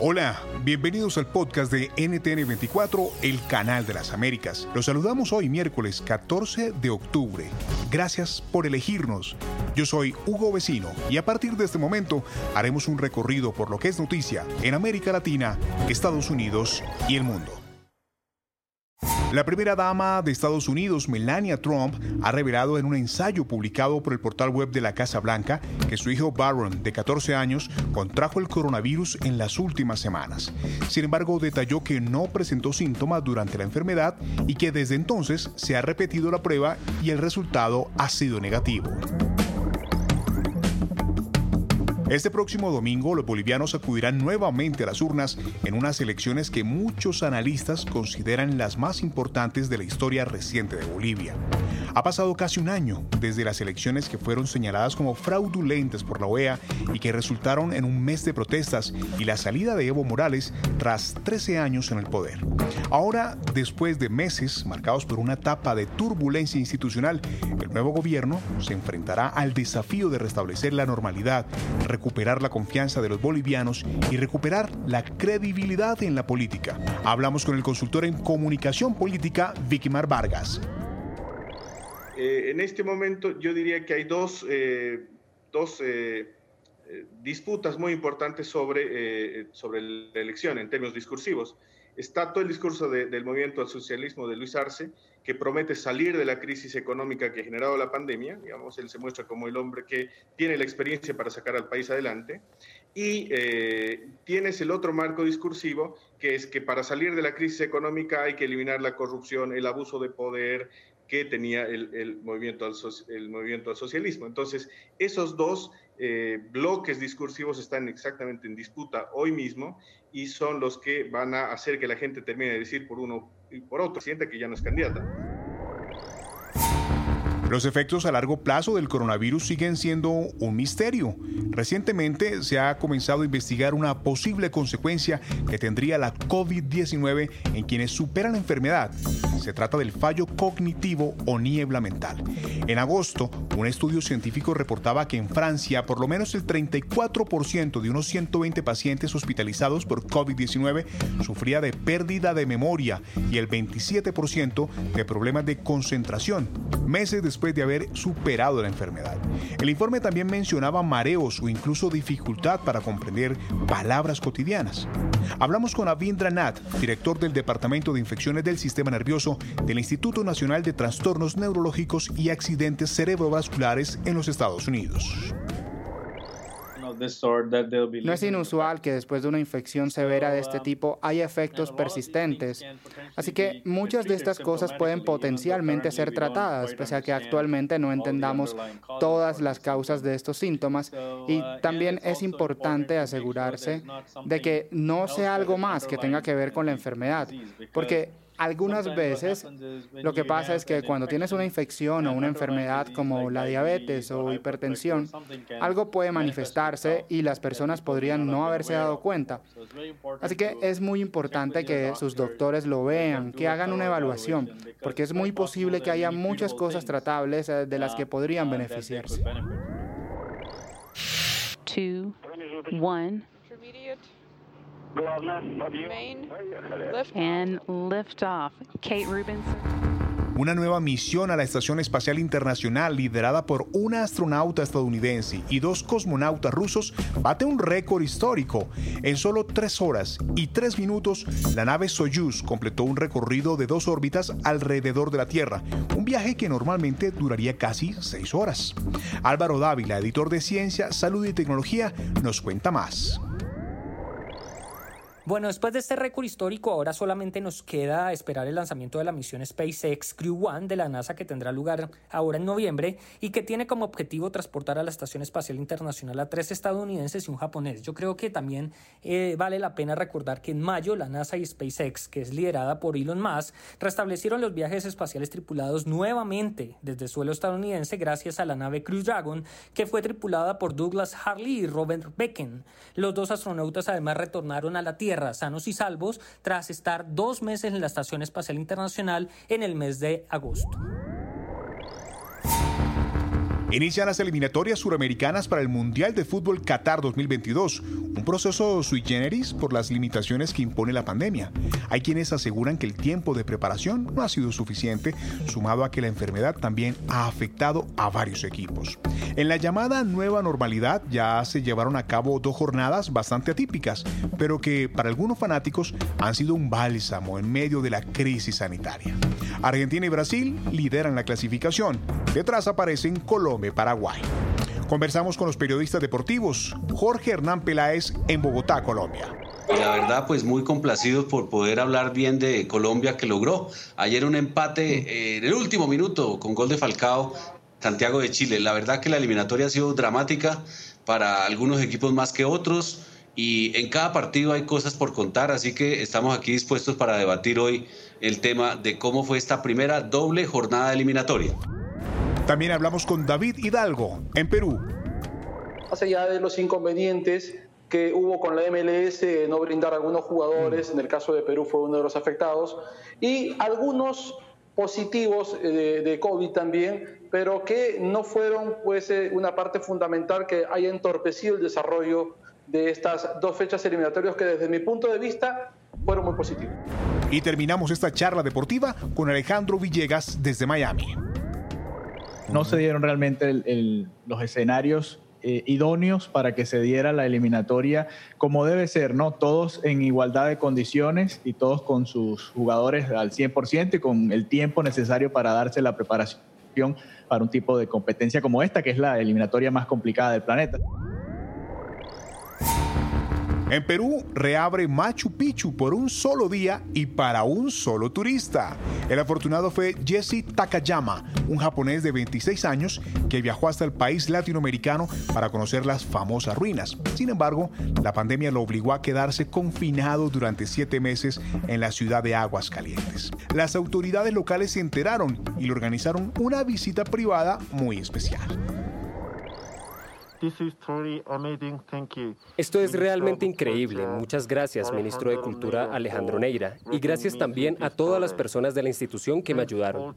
Hola, bienvenidos al podcast de NTN24, el canal de las Américas. Los saludamos hoy miércoles 14 de octubre. Gracias por elegirnos. Yo soy Hugo Vecino y a partir de este momento haremos un recorrido por lo que es noticia en América Latina, Estados Unidos y el mundo. La primera dama de Estados Unidos, Melania Trump, ha revelado en un ensayo publicado por el portal web de la Casa Blanca que su hijo Barron, de 14 años, contrajo el coronavirus en las últimas semanas. Sin embargo, detalló que no presentó síntomas durante la enfermedad y que desde entonces se ha repetido la prueba y el resultado ha sido negativo. Este próximo domingo los bolivianos acudirán nuevamente a las urnas en unas elecciones que muchos analistas consideran las más importantes de la historia reciente de Bolivia. Ha pasado casi un año desde las elecciones que fueron señaladas como fraudulentas por la OEA y que resultaron en un mes de protestas y la salida de Evo Morales tras 13 años en el poder. Ahora, después de meses marcados por una etapa de turbulencia institucional, el nuevo gobierno se enfrentará al desafío de restablecer la normalidad, la confianza de los bolivianos y recuperar la credibilidad en la política. Hablamos con el consultor en comunicación política, Vicimar Vargas. Eh, en este momento yo diría que hay dos, eh, dos eh, disputas muy importantes sobre, sobre la elección en términos discursivos. Está todo el discurso del movimiento al socialismo de Luis Arce, que promete salir de la crisis económica que ha generado la pandemia, digamos, él se muestra como el hombre que tiene la experiencia para sacar al país adelante, y eh, tienes el otro marco discursivo, que es que para salir de la crisis económica hay que eliminar la corrupción, el abuso de poder que tenía el, movimiento, al, el movimiento al socialismo. Entonces, esos dos eh, bloques discursivos están exactamente en disputa hoy mismo y son los que van a hacer que la gente termine de decir por uno y por otro, siente que ya no es candidata. Los efectos a largo plazo del coronavirus siguen siendo un misterio. Recientemente se ha comenzado a investigar una posible consecuencia que tendría la COVID-19 en quienes superan la enfermedad. Se trata del fallo cognitivo o niebla mental. En agosto, un estudio científico reportaba que en Francia por lo menos el 34% de unos 120 pacientes hospitalizados por COVID-19 sufría de pérdida de memoria y el 27% de problemas de concentración. Meses después de haber superado la enfermedad. El informe también mencionaba mareos o incluso dificultad para comprender palabras cotidianas. Hablamos con Avindra Nath, director del Departamento de Infecciones del Sistema Nervioso del Instituto Nacional de Trastornos Neurológicos y Accidentes Cerebrovasculares en los Estados Unidos. No es inusual que después de una infección severa de este tipo haya efectos persistentes. Así que muchas de estas cosas pueden potencialmente ser tratadas, pese a que actualmente no entendamos todas las causas de estos síntomas. Y también es importante asegurarse de que no sea algo más que tenga que ver con la enfermedad, porque algunas veces lo que pasa es que cuando tienes una infección o una enfermedad como la diabetes o hipertensión, algo puede manifestarse y las personas podrían no haberse dado cuenta. Así que es muy importante que sus doctores lo vean, que hagan una evaluación, porque es muy posible que haya muchas cosas tratables eh, de las que podrían beneficiarse. Two, one. Main, lift. And lift off. Kate Rubens. Una nueva misión a la Estación Espacial Internacional liderada por una astronauta estadounidense y dos cosmonautas rusos bate un récord histórico. En solo tres horas y tres minutos, la nave Soyuz completó un recorrido de dos órbitas alrededor de la Tierra, un viaje que normalmente duraría casi seis horas. Álvaro Dávila, editor de Ciencia, Salud y Tecnología, nos cuenta más. Bueno, después de este récord histórico, ahora solamente nos queda esperar el lanzamiento de la misión SpaceX Crew One de la NASA que tendrá lugar ahora en noviembre y que tiene como objetivo transportar a la Estación Espacial Internacional a tres estadounidenses y un japonés. Yo creo que también eh, vale la pena recordar que en mayo la NASA y SpaceX, que es liderada por Elon Musk, restablecieron los viajes espaciales tripulados nuevamente desde suelo estadounidense gracias a la nave Crew Dragon, que fue tripulada por Douglas Harley y Robert Becken. Los dos astronautas además retornaron a la Tierra sanos y salvos tras estar dos meses en la Estación Espacial Internacional en el mes de agosto. Inician las eliminatorias suramericanas para el Mundial de Fútbol Qatar 2022, un proceso sui generis por las limitaciones que impone la pandemia. Hay quienes aseguran que el tiempo de preparación no ha sido suficiente, sumado a que la enfermedad también ha afectado a varios equipos. En la llamada nueva normalidad ya se llevaron a cabo dos jornadas bastante atípicas, pero que para algunos fanáticos han sido un bálsamo en medio de la crisis sanitaria. Argentina y Brasil lideran la clasificación. Detrás aparecen Colombia y Paraguay. Conversamos con los periodistas deportivos. Jorge Hernán Peláez en Bogotá, Colombia. Y la verdad, pues muy complacidos por poder hablar bien de Colombia que logró ayer un empate en el último minuto con gol de Falcao, Santiago de Chile. La verdad que la eliminatoria ha sido dramática para algunos equipos más que otros y en cada partido hay cosas por contar, así que estamos aquí dispuestos para debatir hoy el tema de cómo fue esta primera doble jornada eliminatoria. También hablamos con David Hidalgo, en Perú. Más allá de los inconvenientes que hubo con la MLS, no brindar a algunos jugadores, en el caso de Perú fue uno de los afectados, y algunos positivos eh, de, de COVID también, pero que no fueron pues eh, una parte fundamental que haya entorpecido el desarrollo de estas dos fechas eliminatorias que desde mi punto de vista fueron muy positivas. Y terminamos esta charla deportiva con Alejandro Villegas desde Miami. No se dieron realmente los escenarios eh, idóneos para que se diera la eliminatoria como debe ser, ¿no? Todos en igualdad de condiciones y todos con sus jugadores al 100% y con el tiempo necesario para darse la preparación para un tipo de competencia como esta, que es la eliminatoria más complicada del planeta. En Perú reabre Machu Picchu por un solo día y para un solo turista. El afortunado fue Jesse Takayama, un japonés de 26 años que viajó hasta el país latinoamericano para conocer las famosas ruinas. Sin embargo, la pandemia lo obligó a quedarse confinado durante siete meses en la ciudad de Aguas Calientes. Las autoridades locales se enteraron y le organizaron una visita privada muy especial. Esto es realmente increíble. Muchas gracias, ministro de Cultura Alejandro Neira. Y gracias también a todas las personas de la institución que me ayudaron.